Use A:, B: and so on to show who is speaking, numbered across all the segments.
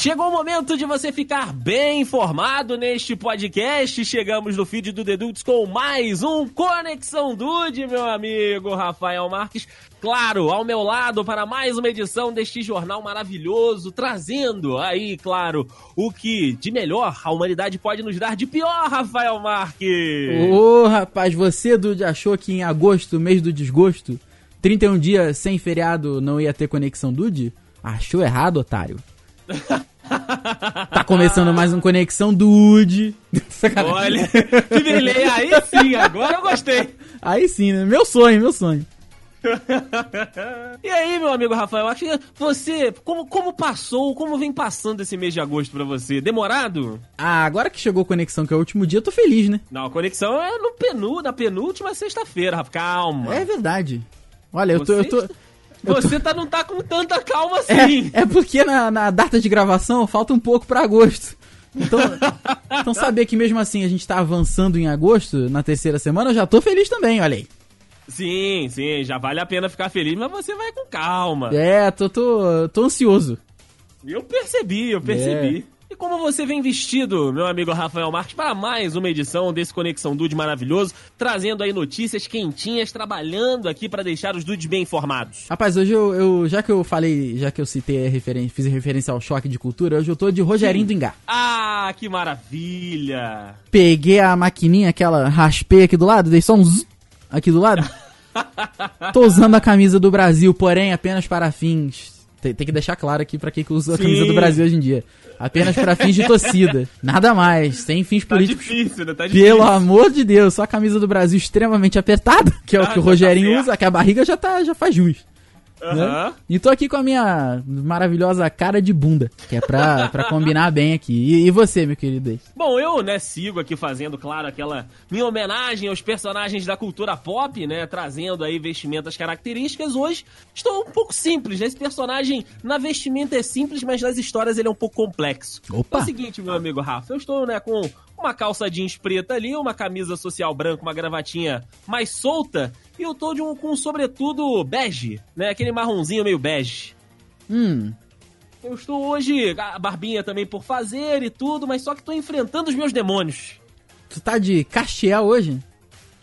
A: Chegou o momento de você ficar bem informado neste podcast. Chegamos no feed do Dedutos com mais um Conexão Dude, meu amigo Rafael Marques. Claro, ao meu lado para mais uma edição deste jornal maravilhoso, trazendo aí, claro, o que de melhor a humanidade pode nos dar de pior, Rafael Marques.
B: Ô, rapaz, você, Dude, achou que em agosto, mês do desgosto, 31 dias sem feriado não ia ter Conexão Dude? Achou errado, otário. Tá começando mais um Conexão Dude.
A: Olha, que beleza, aí sim, agora eu gostei.
B: Aí sim, né? Meu sonho, meu sonho.
A: e aí, meu amigo Rafael, acho que você, como, como passou, como vem passando esse mês de agosto pra você? Demorado?
B: Ah, agora que chegou a conexão, que é o último dia, eu tô feliz, né?
A: Não, a conexão é no penu, na penúltima sexta-feira, Rafa. Calma.
B: É verdade. Olha, eu tô. Eu tô...
A: Você tá, não tá com tanta calma assim.
B: É, é porque na, na, data de gravação falta um pouco para agosto. Então, então saber que mesmo assim a gente tá avançando em agosto, na terceira semana, eu já tô feliz também, olha aí.
A: Sim, sim, já vale a pena ficar feliz, mas você vai com calma.
B: É, tô, tô, tô ansioso.
A: Eu percebi, eu percebi. É. E como você vem vestido, meu amigo Rafael Marques, para mais uma edição desse Conexão Dude maravilhoso, trazendo aí notícias quentinhas, trabalhando aqui para deixar os dudes bem informados.
B: Rapaz, hoje eu, eu, já que eu falei, já que eu citei a referência, fiz referência ao choque de cultura, hoje eu tô de Rogerinho Sim. do Engá.
A: Ah, que maravilha!
B: Peguei a maquininha, aquela raspei aqui do lado, dei só um zzz aqui do lado. tô usando a camisa do Brasil, porém apenas para fins tem, tem, que deixar claro aqui pra quem usa a camisa do Brasil hoje em dia. Apenas para fins de torcida. Nada mais. Sem fins tá políticos.
A: Difícil, né? Tá difícil.
B: Pelo amor de Deus, só a camisa do Brasil extremamente apertada, que é o ah, que o tá Rogerinho tá usa, que a barriga já, tá, já faz jus. Uhum. Né? E tô aqui com a minha maravilhosa cara de bunda, que é pra, pra combinar bem aqui. E, e, você, meu querido?
A: Bom, eu, né, sigo aqui fazendo, claro, aquela minha homenagem aos personagens da cultura pop, né, trazendo aí vestimentas características. Hoje estou um pouco simples, né? Esse personagem na vestimenta é simples, mas nas histórias ele é um pouco complexo. Opa! É o seguinte, meu amigo Rafa, eu estou, né, com uma calça jeans preta ali, uma camisa social branca, uma gravatinha mais solta e eu tô de um, com um sobretudo bege, né? Aquele marronzinho meio bege.
B: Hum.
A: Eu estou hoje, a barbinha também por fazer e tudo, mas só que tô enfrentando os meus demônios.
B: Tu tá de Caxiel hoje?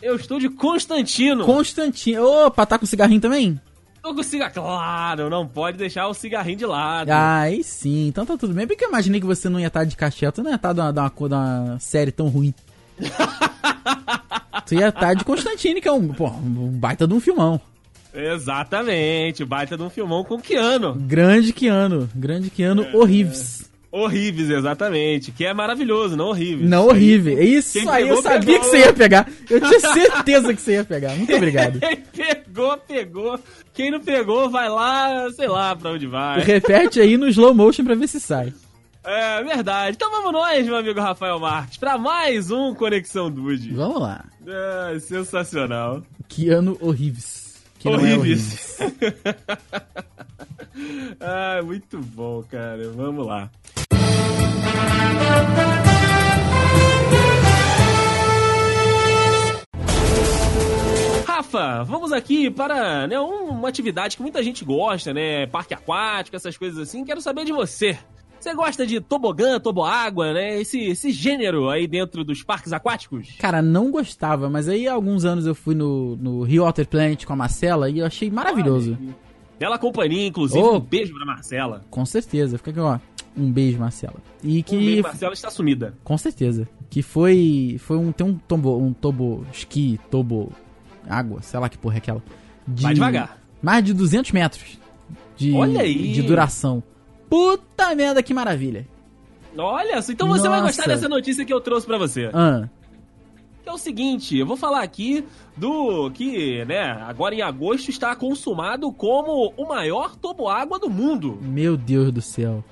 A: Eu estou de Constantino.
B: Constantino. Opa, tá com cigarrinho também?
A: Tô com cigarrinho. Claro, não pode deixar o cigarrinho de lado.
B: Aí sim, então tá tudo bem. Porque eu imaginei que você não ia estar de Caxiel, tu não ia estar tá de uma, de uma série tão ruim. tu ia estar de Constantine, que é um, pô, um baita de um filmão.
A: Exatamente, baita de um filmão com Keanu.
B: Grande Keanu, grande Keanu é, horríveis.
A: Horríveis, exatamente. Que é maravilhoso, não horrível.
B: Não horrível. Isso Quem aí, eu sabia pegou... que você ia pegar. Eu tinha certeza que você ia pegar. Muito obrigado.
A: Quem pegou, pegou. Quem não pegou, vai lá, sei lá pra onde vai.
B: Repete aí no slow motion pra ver se sai.
A: É verdade. Então vamos nós, meu amigo Rafael Marques, para mais um Conexão Dude.
B: Vamos lá.
A: É, sensacional.
B: Que ano horríveis. Que
A: horríveis. Ah, muito bom, cara. Vamos lá. Rafa, vamos aqui para né, uma atividade que muita gente gosta, né? Parque aquático, essas coisas assim. Quero saber de você. Você gosta de tobogã, toboágua, né? Esse, esse gênero aí dentro dos parques aquáticos?
B: Cara, não gostava, mas aí há alguns anos eu fui no, no Rio Water Planet com a Marcela e eu achei maravilhoso.
A: Bela companhia, inclusive. Oh, um beijo pra Marcela.
B: Com certeza. Fica aqui, ó. Um beijo, Marcela. E que. Um beijo,
A: Marcela está sumida.
B: Com certeza. Que foi. Foi um. Tem um tombo. Um tobo. Esqui, tobo. Água, sei lá que porra é aquela.
A: De, Vai devagar.
B: Mais de 200 metros. De,
A: Olha aí.
B: De duração. Puta merda, que maravilha.
A: Olha, então você Nossa. vai gostar dessa notícia que eu trouxe para você.
B: Ah.
A: É o seguinte, eu vou falar aqui do que, né, agora em agosto está consumado como o maior toboágua do mundo.
B: Meu Deus do céu.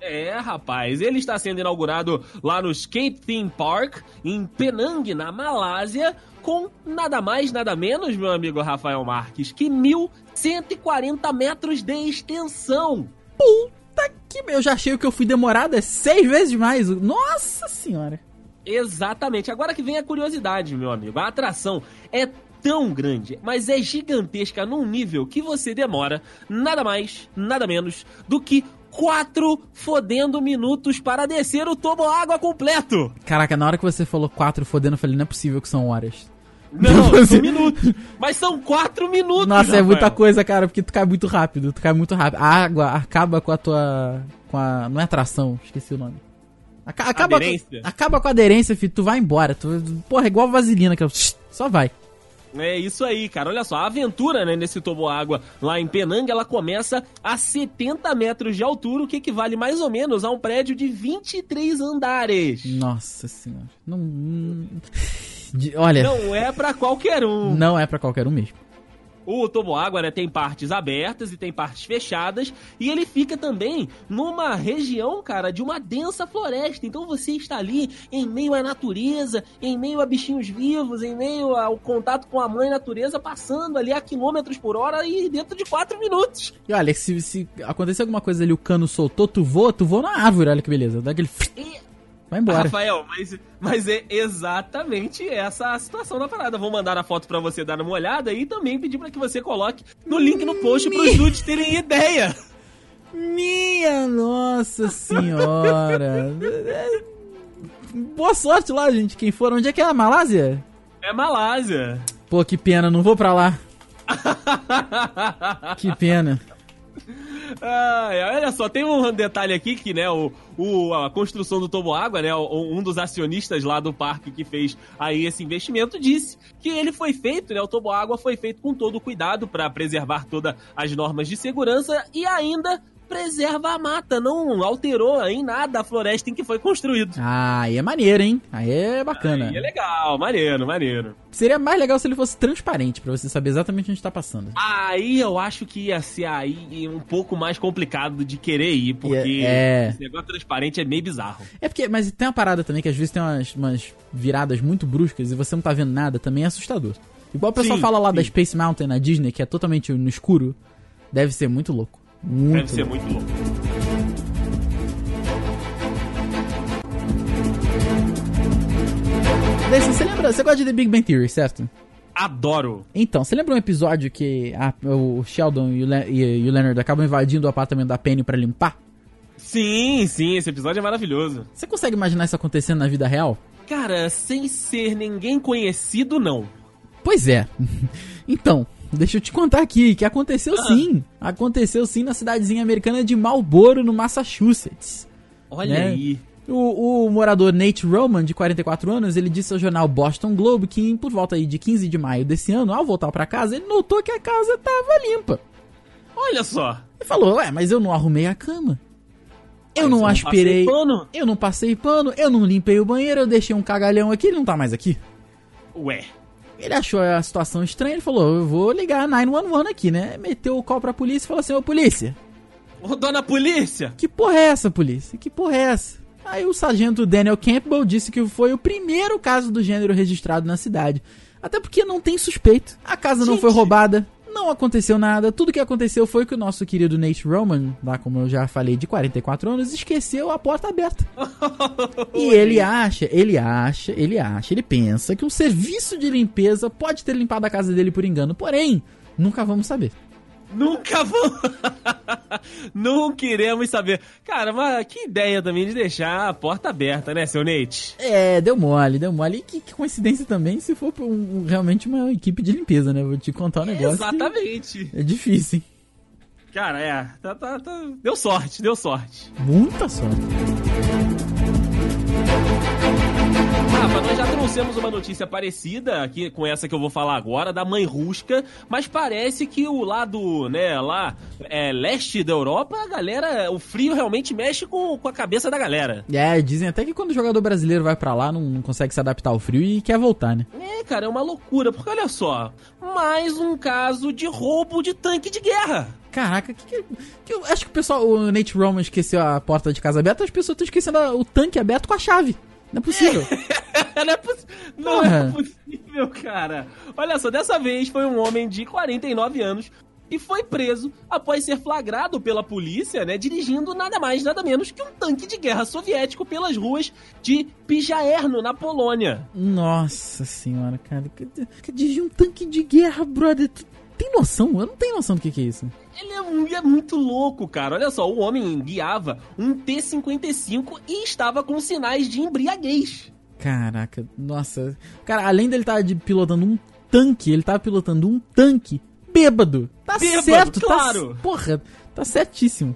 A: É, rapaz, ele está sendo inaugurado lá no Escape Theme Park, em Penang, na Malásia, com nada mais, nada menos, meu amigo Rafael Marques, que 1.140 metros de extensão.
B: Puta Puta que eu já achei que eu fui demorado é seis vezes mais. Nossa senhora.
A: Exatamente. Agora que vem a curiosidade, meu amigo. A atração é tão grande, mas é gigantesca num nível que você demora nada mais, nada menos do que quatro fodendo minutos para descer o água completo.
B: Caraca, na hora que você falou quatro fodendo, eu falei, não é possível que são horas.
A: Não, são minutos. Mas são quatro minutos.
B: Nossa,
A: Rafael.
B: é muita coisa, cara, porque tu cai muito rápido. Tu cai muito rápido. A água acaba com a tua. com a. Não é atração, esqueci o nome. Aca- Acaba,
A: Aderência?
B: Com, acaba com a aderência, filho. Tu vai embora. Tu, porra, é igual vaselina, que só vai.
A: É isso aí, cara. Olha só, a aventura, né, nesse toboágua lá em Penang, ela começa a 70 metros de altura, o que equivale mais ou menos a um prédio de 23 andares.
B: Nossa senhora. Não. hum, de- olha, não,
A: Não é pra qualquer um.
B: é pra qualquer um mesmo.
A: O toboágua, né, tem partes abertas e tem partes fechadas, e ele fica também numa região, cara, de uma densa floresta. Então você está ali em meio à natureza, em meio a bichinhos vivos, em meio ao contato com a mãe natureza, passando ali a quilômetros por hora e dentro de 4 minutos.
B: E olha, se, se acontecer alguma coisa ali, o cano soltou, tu voa, tu voa na árvore, olha que beleza. Dá aquele.
A: E
B: Vai embora.
A: Rafael, mas, mas é exatamente essa a situação da parada. Vou mandar a foto pra você dar uma olhada e também pedir pra que você coloque no link no post pros dudes terem ideia.
B: Minha nossa senhora. Boa sorte lá, gente. Quem for, onde é que é a Malásia?
A: É Malásia.
B: Pô, que pena, não vou pra lá. Que pena.
A: Ai, olha só, tem um detalhe aqui que, né, o, o- a construção do Toboágua, né, o- um dos acionistas lá do parque que fez aí esse investimento disse que ele foi feito, né, o Toboágua foi feito com todo o cuidado para preservar todas as normas de segurança e ainda preserva a mata, não alterou em nada a floresta em que foi construído.
B: Ah, aí é maneiro, hein? Aí é bacana.
A: Aí é legal, maneiro, maneiro.
B: Seria mais legal se ele fosse transparente, pra você saber exatamente onde tá passando.
A: Aí eu acho que ia ser aí um pouco mais complicado de querer ir, porque
B: É.
A: esse negócio transparente é meio bizarro.
B: É porque, mas tem uma parada também que às vezes tem umas, umas viradas muito bruscas e você não tá vendo nada, também é assustador. Igual o pessoal
A: Sim,
B: fala lá da
A: sim.
B: Space Mountain na Disney, que é totalmente no escuro, deve ser muito louco. Muito
A: Deve ser
B: louco.
A: muito louco.
B: Você lembra, você gosta de The Big Bang Theory, certo?
A: Adoro.
B: Então, você lembra um episódio que a- o Sheldon e o, Le- e o Leonard acabam invadindo o apartamento da Penny pra limpar?
A: Sim, sim, esse episódio é maravilhoso.
B: Você consegue imaginar isso acontecendo na vida real?
A: Cara, sem ser ninguém conhecido, não.
B: Pois é. então, deixa eu te contar aqui que aconteceu sim. Aconteceu sim na cidadezinha americana de Marlboro, no Massachusetts.
A: Olha
B: Né?
A: aí.
B: O, o morador Nate Roman, de 44 anos, ele disse ao jornal Boston Globe que, por volta aí de 15 de maio desse ano, ao voltar pra casa, ele notou que a casa tava limpa.
A: Olha só.
B: Ele falou, ué, mas eu não arrumei a cama. Eu
A: Mas
B: não
A: eu não
B: aspirei.
A: passei pano."
B: Eu não passei pano, eu não limpei o banheiro, eu deixei um cagalhão aqui, ele não tá mais aqui.
A: Ué.
B: Ele achou a situação estranha, ele falou, eu vou ligar a 911 aqui, né? Meteu o call pra polícia e falou assim, ô polícia,
A: Ô, dona polícia.
B: que porra é essa, polícia? Que porra é essa? Aí o sargento Daniel Campbell disse que foi o primeiro caso do gênero registrado na cidade. Até porque não tem suspeito. A casa não
A: Gente.
B: foi roubada, não aconteceu nada. Tudo que aconteceu foi que o nosso querido Nate Roman, lá como eu já falei, de 44 anos, esqueceu a porta aberta. E ele acha, ele acha, ele acha, ele pensa que um serviço de limpeza pode ter limpado a casa dele por engano. Porém, nunca vamos saber.
A: Nunca vamos. não queremos saber. Cara, mas que ideia também de deixar a porta aberta, né, seu Nate?
B: É, deu mole, deu mole. E que, que coincidência também se for um- realmente uma equipe de limpeza, né? Vou te contar um negócio.
A: Exatamente.
B: É difícil, hein?
A: Cara, é. Tá, tá, tá- Deu sorte, deu sorte.
B: Muita sorte.
A: Rafa, nós já trouxemos uma notícia parecida aqui com essa que eu vou falar agora, da mãe rusca, mas parece que o lado, né, lá, é, leste da Europa, a galera, o frio realmente mexe com, com a cabeça da galera.
B: É, dizem até que quando o jogador brasileiro vai pra lá, não, não consegue se adaptar ao frio e quer voltar, né?
A: É, cara, é uma loucura, porque olha só, mais um caso de roubo de tanque de guerra.
B: Caraca, que, que, que eu acho que o pessoal, o Nate Roman esqueceu a porta de casa aberta, as pessoas estão esquecendo a- o tanque aberto com a chave. Não é possível.
A: não é, possi- não é possível, cara. Olha só, dessa vez foi um homem de 49 anos e foi preso após ser flagrado pela polícia, né, dirigindo nada mais, nada menos que um tanque de guerra soviético pelas ruas de Pijaerno, na Polônia.
B: Nossa senhora, cara. Dirigir um tanque de guerra, brother. Tu- tem noção? Eu não tenho noção do que, que é isso.
A: Ele é, é muito louco, cara. Olha só, o homem guiava um T-55 e estava com sinais de embriaguez.
B: Caraca, nossa. Cara, além dele estar de, pilotando um tanque, ele tava pilotando um tanque bêbado. Tá
A: Bêbado,
B: certo,
A: claro.
B: Tá, porra, tá certíssimo.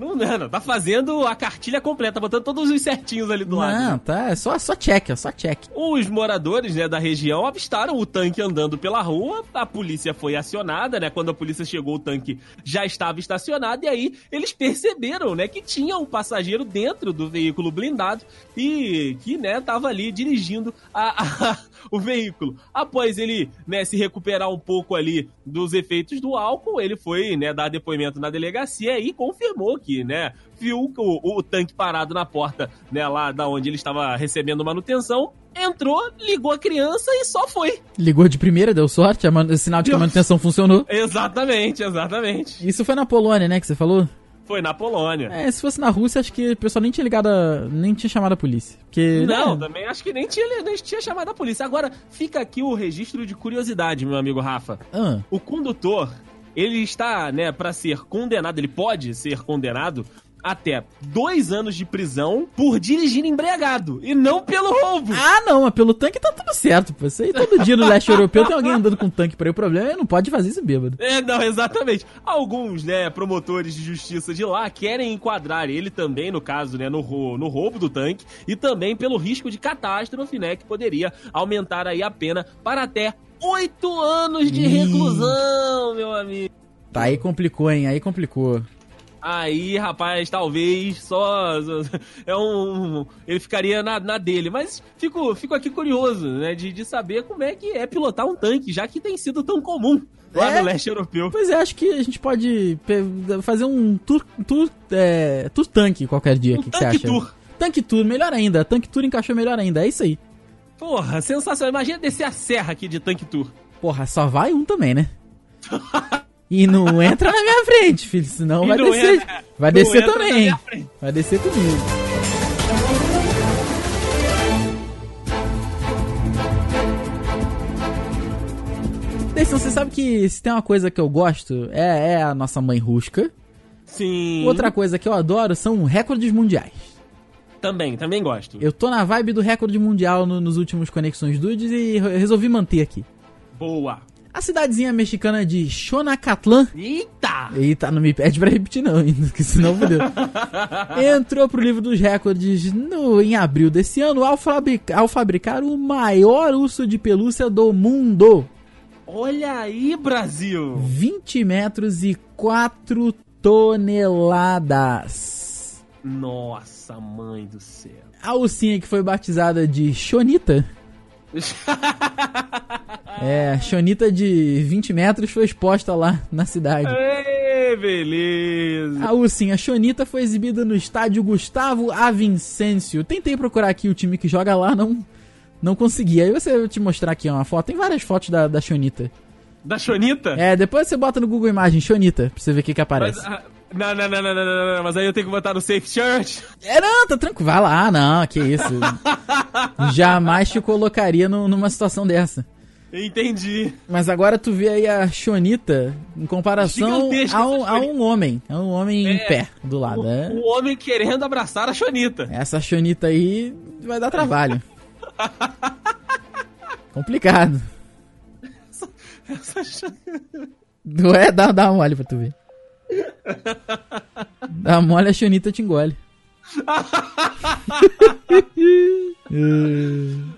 A: Não, não, não, tá fazendo a cartilha completa, botando todos os certinhos ali do lado.
B: Não, tá, é só, só check, é só check.
A: Os moradores né, da região avistaram o tanque andando pela rua, a polícia foi acionada, né? Quando a polícia chegou, o tanque já estava estacionado, e aí eles perceberam, né, que tinha um passageiro dentro do veículo blindado e que, né, tava ali dirigindo a, a- o veículo. Após ele, né, se recuperar um pouco ali dos efeitos do álcool, ele foi, né, dar depoimento na delegacia e confirmou que, né, viu o, o tanque parado na porta, né, lá da onde ele estava recebendo manutenção, entrou, ligou a criança e só foi.
B: Ligou de primeira, deu sorte, a sinal de que a manutenção funcionou.
A: Exatamente, exatamente.
B: Isso foi na Polônia, né, que você falou?
A: Foi na Polônia.
B: É, se fosse na Rússia, acho que o pessoal nem tinha ligado, a, nem tinha chamado a polícia. Porque,
A: Não,
B: né,
A: também acho que nem tinha, nem tinha chamado a polícia. Agora, fica aqui o registro de curiosidade, meu amigo Rafa.
B: ah,
A: O condutor, ele está, né, para ser condenado, ele pode ser condenado até dois anos de prisão por dirigir embriagado e não pelo roubo.
B: Ah, não, mas pelo tanque tá tudo certo, pô. Isso aí todo dia no leste europeu tem alguém andando com tanque por aí. O problema é não pode fazer isso bêbado.
A: É, não, exatamente. Alguns, né, promotores de justiça de lá querem enquadrar ele também, no caso, né, no, no roubo do tanque e também pelo risco de catástrofe, né, que poderia aumentar aí a pena para até oito anos de reclusão, amigo.
B: Tá, aí complicou, hein? Aí complicou.
A: Aí, rapaz, talvez só. É um. Ele ficaria na, na dele. Mas fico, fico aqui curioso, né? De, de saber como é que é pilotar um tanque, já que tem sido tão comum lá
B: É?
A: no leste europeu.
B: Pois é, acho que a gente pode fazer um tour, tour, é, tour tanque qualquer dia. O
A: Um
B: que, que você
A: tanque
B: acha?
A: tour.
B: Tanque tour, melhor ainda. Tanque tour encaixou melhor ainda. É isso aí.
A: Porra, sensacional. Imagina descer a serra aqui de tanque tour.
B: Porra, só vai um também, né? E não entra na minha frente, filho. Senão
A: E
B: vai descer.
A: entra-
B: vai descer também. Vai descer comigo. Deison, você sabe que se tem uma coisa que eu gosto é, é a nossa mãe rusca.
A: Sim.
B: Outra coisa que eu adoro são recordes mundiais.
A: Também, também gosto.
B: Eu tô na vibe do recorde mundial no- nos últimos Conexões Dudes e re- resolvi manter aqui.
A: Boa.
B: A cidadezinha mexicana de Xonacatlán
A: Eita!
B: Eita, não me pede pra repetir não, que senão fodeu. Entrou pro livro dos recordes no, em abril desse ano ao, fabrica- ao fabricar o maior urso de pelúcia do mundo.
A: Olha aí, Brasil!
B: 20 metros e 4 toneladas.
A: Nossa, mãe do céu.
B: A ursinha que foi batizada de Chonita, é, Chonita de 20 metros foi exposta lá na cidade.
A: Ê, beleza.
B: A ursinha Chonita foi exibida no estádio Gustavo Avincêncio. Tentei procurar aqui o time que joga lá, não não consegui. Aí você eu vou te mostrar aqui uma foto. Tem várias fotos da, da Chonita.
A: Da Chonita?
B: É, depois você bota no Google Imagens Chonita pra você ver o que que
A: Mas,
B: aparece.
A: ah, não, não, não, não, não, não, não, mas aí eu tenho que botar no Safe Church.
B: É, não, tá tranquilo. Vai lá, não, que isso. Jamais te colocaria no- numa situação dessa.
A: Entendi.
B: Mas agora tu vê aí a Chonita em comparação a um,
A: essa
B: a um homem. A um homem em
A: É.
B: pé do lado.
A: O,
B: É.
A: o homem querendo abraçar a Chonita.
B: Essa chonita aí vai dar trabalho. Complicado.
A: Essa
B: Não é? Dá, dá uma mole pra tu ver. Dá mole, a chonita te engole.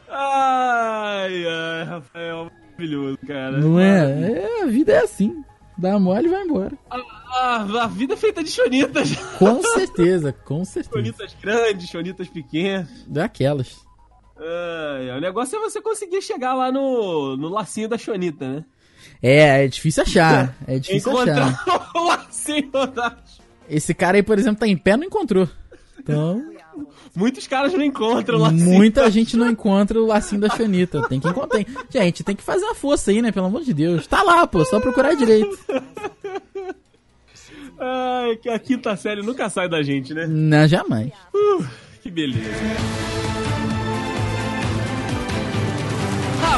A: Ai, ai, Rafael, maravilhoso, cara.
B: Não é? É, a vida é assim. Dá mole e vai embora.
A: A, a vida é feita de chonitas.
B: Com certeza, com certeza.
A: Chonitas grandes, chonitas pequenas.
B: Daquelas.
A: O negócio é você conseguir chegar lá no, no lacinho da chonita, né?
B: É, é difícil achar. É difícil achar.
A: Encontrar o lacinho da...
B: Esse cara aí, por exemplo, tá em pé não encontrou. Então,
A: Muitos caras não encontram o lacinho.
B: muita gente não encontra o lacinho da chonita. Tem que encontrar. Gente, tem que fazer uma força aí, né? Pelo amor de Deus. Tá lá, pô. Só procurar direito.
A: Ai, que a quinta série nunca sai da gente, né?
B: Não, jamais.
A: Uh, que beleza.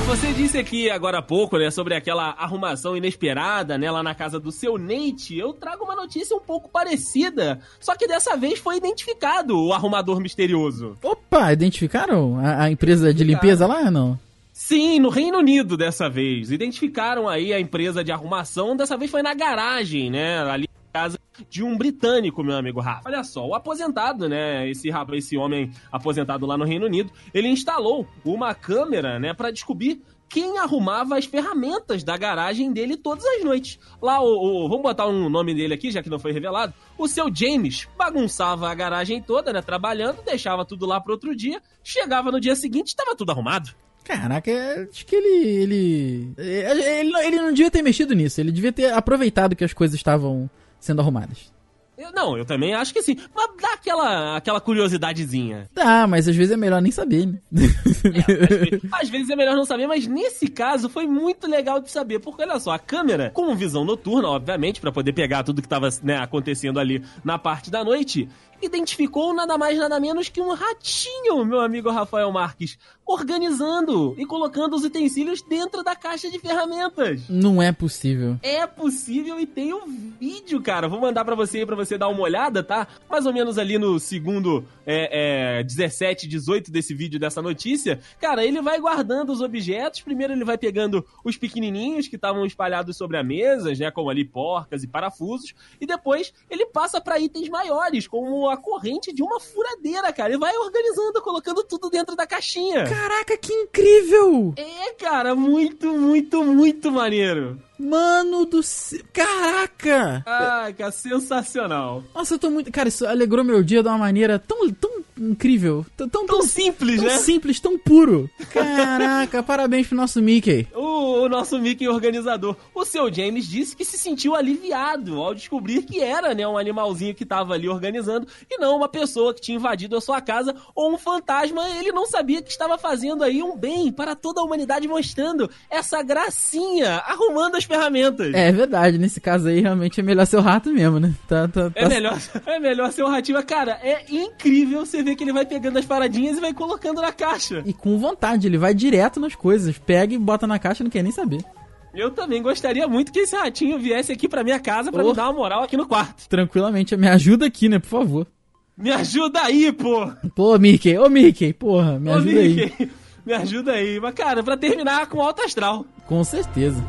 A: Você disse aqui agora há pouco, né, sobre aquela arrumação inesperada, né, lá na casa do seu Nate. Eu trago uma notícia um pouco parecida, só que dessa vez foi identificado o arrumador misterioso.
B: Opa, identificaram a, a empresa de limpeza lá, não?
A: Sim, no Reino Unido dessa vez. Identificaram aí a empresa de arrumação, dessa vez foi na garagem, né, ali casa de um britânico, meu amigo Rafa. Olha só, o aposentado, né, esse esse homem aposentado lá no Reino Unido, ele instalou uma câmera, né, para descobrir quem arrumava as ferramentas da garagem dele todas as noites. Lá, o, o, vamos botar um nome dele aqui, já que não foi revelado. O seu James bagunçava a garagem toda, né? Trabalhando, deixava tudo lá pro outro dia. Chegava no dia seguinte, estava tudo arrumado.
B: Caraca, acho que ele, ele, ele. Ele não devia ter mexido nisso. Ele devia ter aproveitado que as coisas estavam sendo arrumadas.
A: Eu, não, eu também acho que sim. Mas dá aquela, aquela curiosidadezinha.
B: Dá, mas às vezes é melhor nem saber, né?
A: É, às, às, vezes é melhor não saber, mas nesse caso foi muito legal de saber. Porque olha só, a câmera, com visão noturna, obviamente, para poder pegar tudo que tava né, acontecendo ali na parte da noite, identificou nada mais nada menos que um ratinho, meu amigo Rafael Marques, organizando e colocando os utensílios dentro da caixa de ferramentas.
B: Não é possível.
A: É possível e tem um vídeo, cara. Vou mandar para você para você dar uma olhada, tá? Mais ou menos ali no segundo é, é, 17, 18 desse vídeo dessa notícia. Cara, ele vai guardando os objetos. Primeiro ele vai pegando os pequenininhos que estavam espalhados sobre a mesa, né, como ali porcas e parafusos, e depois ele passa para itens maiores, como a corrente de uma furadeira, cara. Ele vai organizando, colocando tudo dentro da caixinha.
B: Caraca, que incrível!
A: É, cara, muito, muito, muito maneiro.
B: Mano do céu. Caraca!
A: Ah, cara, sensacional.
B: Nossa, eu tô muito. Cara, isso alegrou meu dia de uma maneira tão, tão incrível. Tão, tão,
A: tão simples,
B: tão
A: né?
B: simples, tão puro. Caraca, parabéns pro nosso Mickey.
A: O, o, nosso Mickey organizador. O seu James disse que se sentiu aliviado ao descobrir que era, né, um animalzinho que tava ali organizando e não uma pessoa que tinha invadido a sua casa ou um fantasma. Ele não sabia que estava fazendo aí um bem para toda a humanidade, mostrando essa gracinha, arrumando as ferramentas.
B: É verdade, nesse caso aí realmente é melhor ser o rato mesmo, né?
A: Tá, tá, tá... É, melhor, é melhor ser o ratinho. Cara, é incrível você ver que ele vai pegando as paradinhas e vai colocando na caixa.
B: E com vontade, ele vai direto nas coisas. Pega e bota na caixa não quer nem saber.
A: Eu também gostaria muito que esse ratinho viesse aqui pra minha casa pra oh. me dar uma moral aqui no quarto.
B: Tranquilamente, me ajuda aqui, né, por favor.
A: Me ajuda aí, pô!
B: Pô, Mickey, ô Mickey, porra, me ô, ajuda Mickey. aí.
A: Me ajuda aí. Mas, cara, pra terminar com alto astral.
B: Com certeza.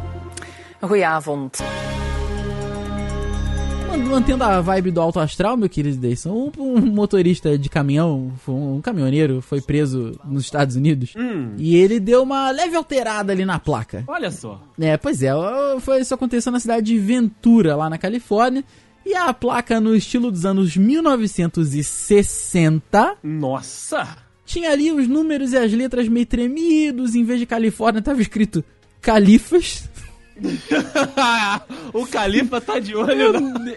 C: Goedenavond.
B: Mantendo a vibe do alto astral, meu querido Deison, um, um, motorista de caminhão, um caminhoneiro, foi preso nos Estados Unidos hum. e ele deu uma leve alterada ali na placa.
A: Olha só.
B: É, pois é, foi, isso aconteceu na cidade de Ventura, lá na Califórnia. E a placa no estilo dos anos 1960.
A: Nossa!
B: Tinha ali os números e as letras meio tremidos, em vez de Califórnia tava escrito Califas.
A: o Califa tá de olho na...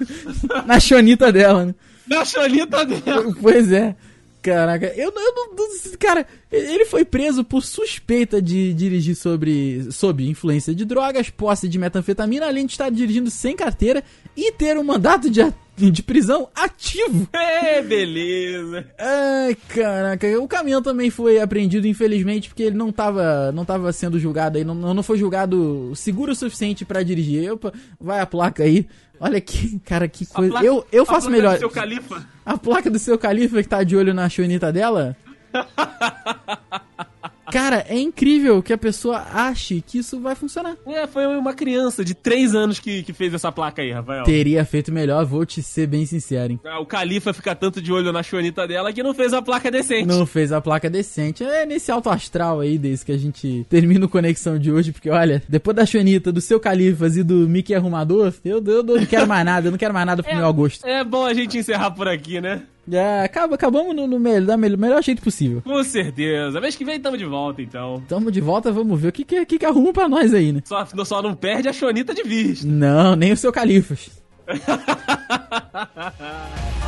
B: na chonita dela, né?
A: Na chonita dela.
B: Pois é. Caraca, eu, eu não. Cara, ele foi preso por suspeita de dirigir sobre, sob influência de drogas, posse de metanfetamina, além de estar dirigindo sem carteira e ter um mandato de, de prisão ativo.
A: É, beleza.
B: Ai, caraca. O caminhão também foi apreendido, infelizmente, porque ele não estava não tava sendo julgado aí, não, não foi julgado seguro o suficiente para dirigir. Opa, vai a placa aí. Olha que, cara, que coisa. Placa, eu, eu faço melhor.
A: Do seu califa.
B: A placa do seu califa que tá de olho na chunita dela? Cara, é incrível que a pessoa ache que isso vai funcionar.
A: É, foi uma criança de 3 anos que, que fez essa placa aí, Rafael.
B: Teria feito melhor, vou te ser bem sincero, hein?
A: Ah, o Califa fica tanto de olho na chonita dela que não fez a placa decente.
B: Não fez a placa decente. É nesse alto astral aí, desde que a gente termina o Conexão de hoje, porque olha, depois da chonita, do seu Califas e do Mickey Arrumador, eu, eu, eu não quero mais nada, eu não quero mais nada pro é, meu Augusto.
A: É bom a gente encerrar por aqui, né?
B: É, acaba, acabamos no, no melhor, da melhor, melhor jeito possível.
A: Com certeza. Mês que vem tamo de volta, então.
B: Tamo de volta, vamos ver o que que, que, que arruma pra nós aí, né?
A: Só, só não perde a Chonita de vista.
B: Não, nem o seu Califas.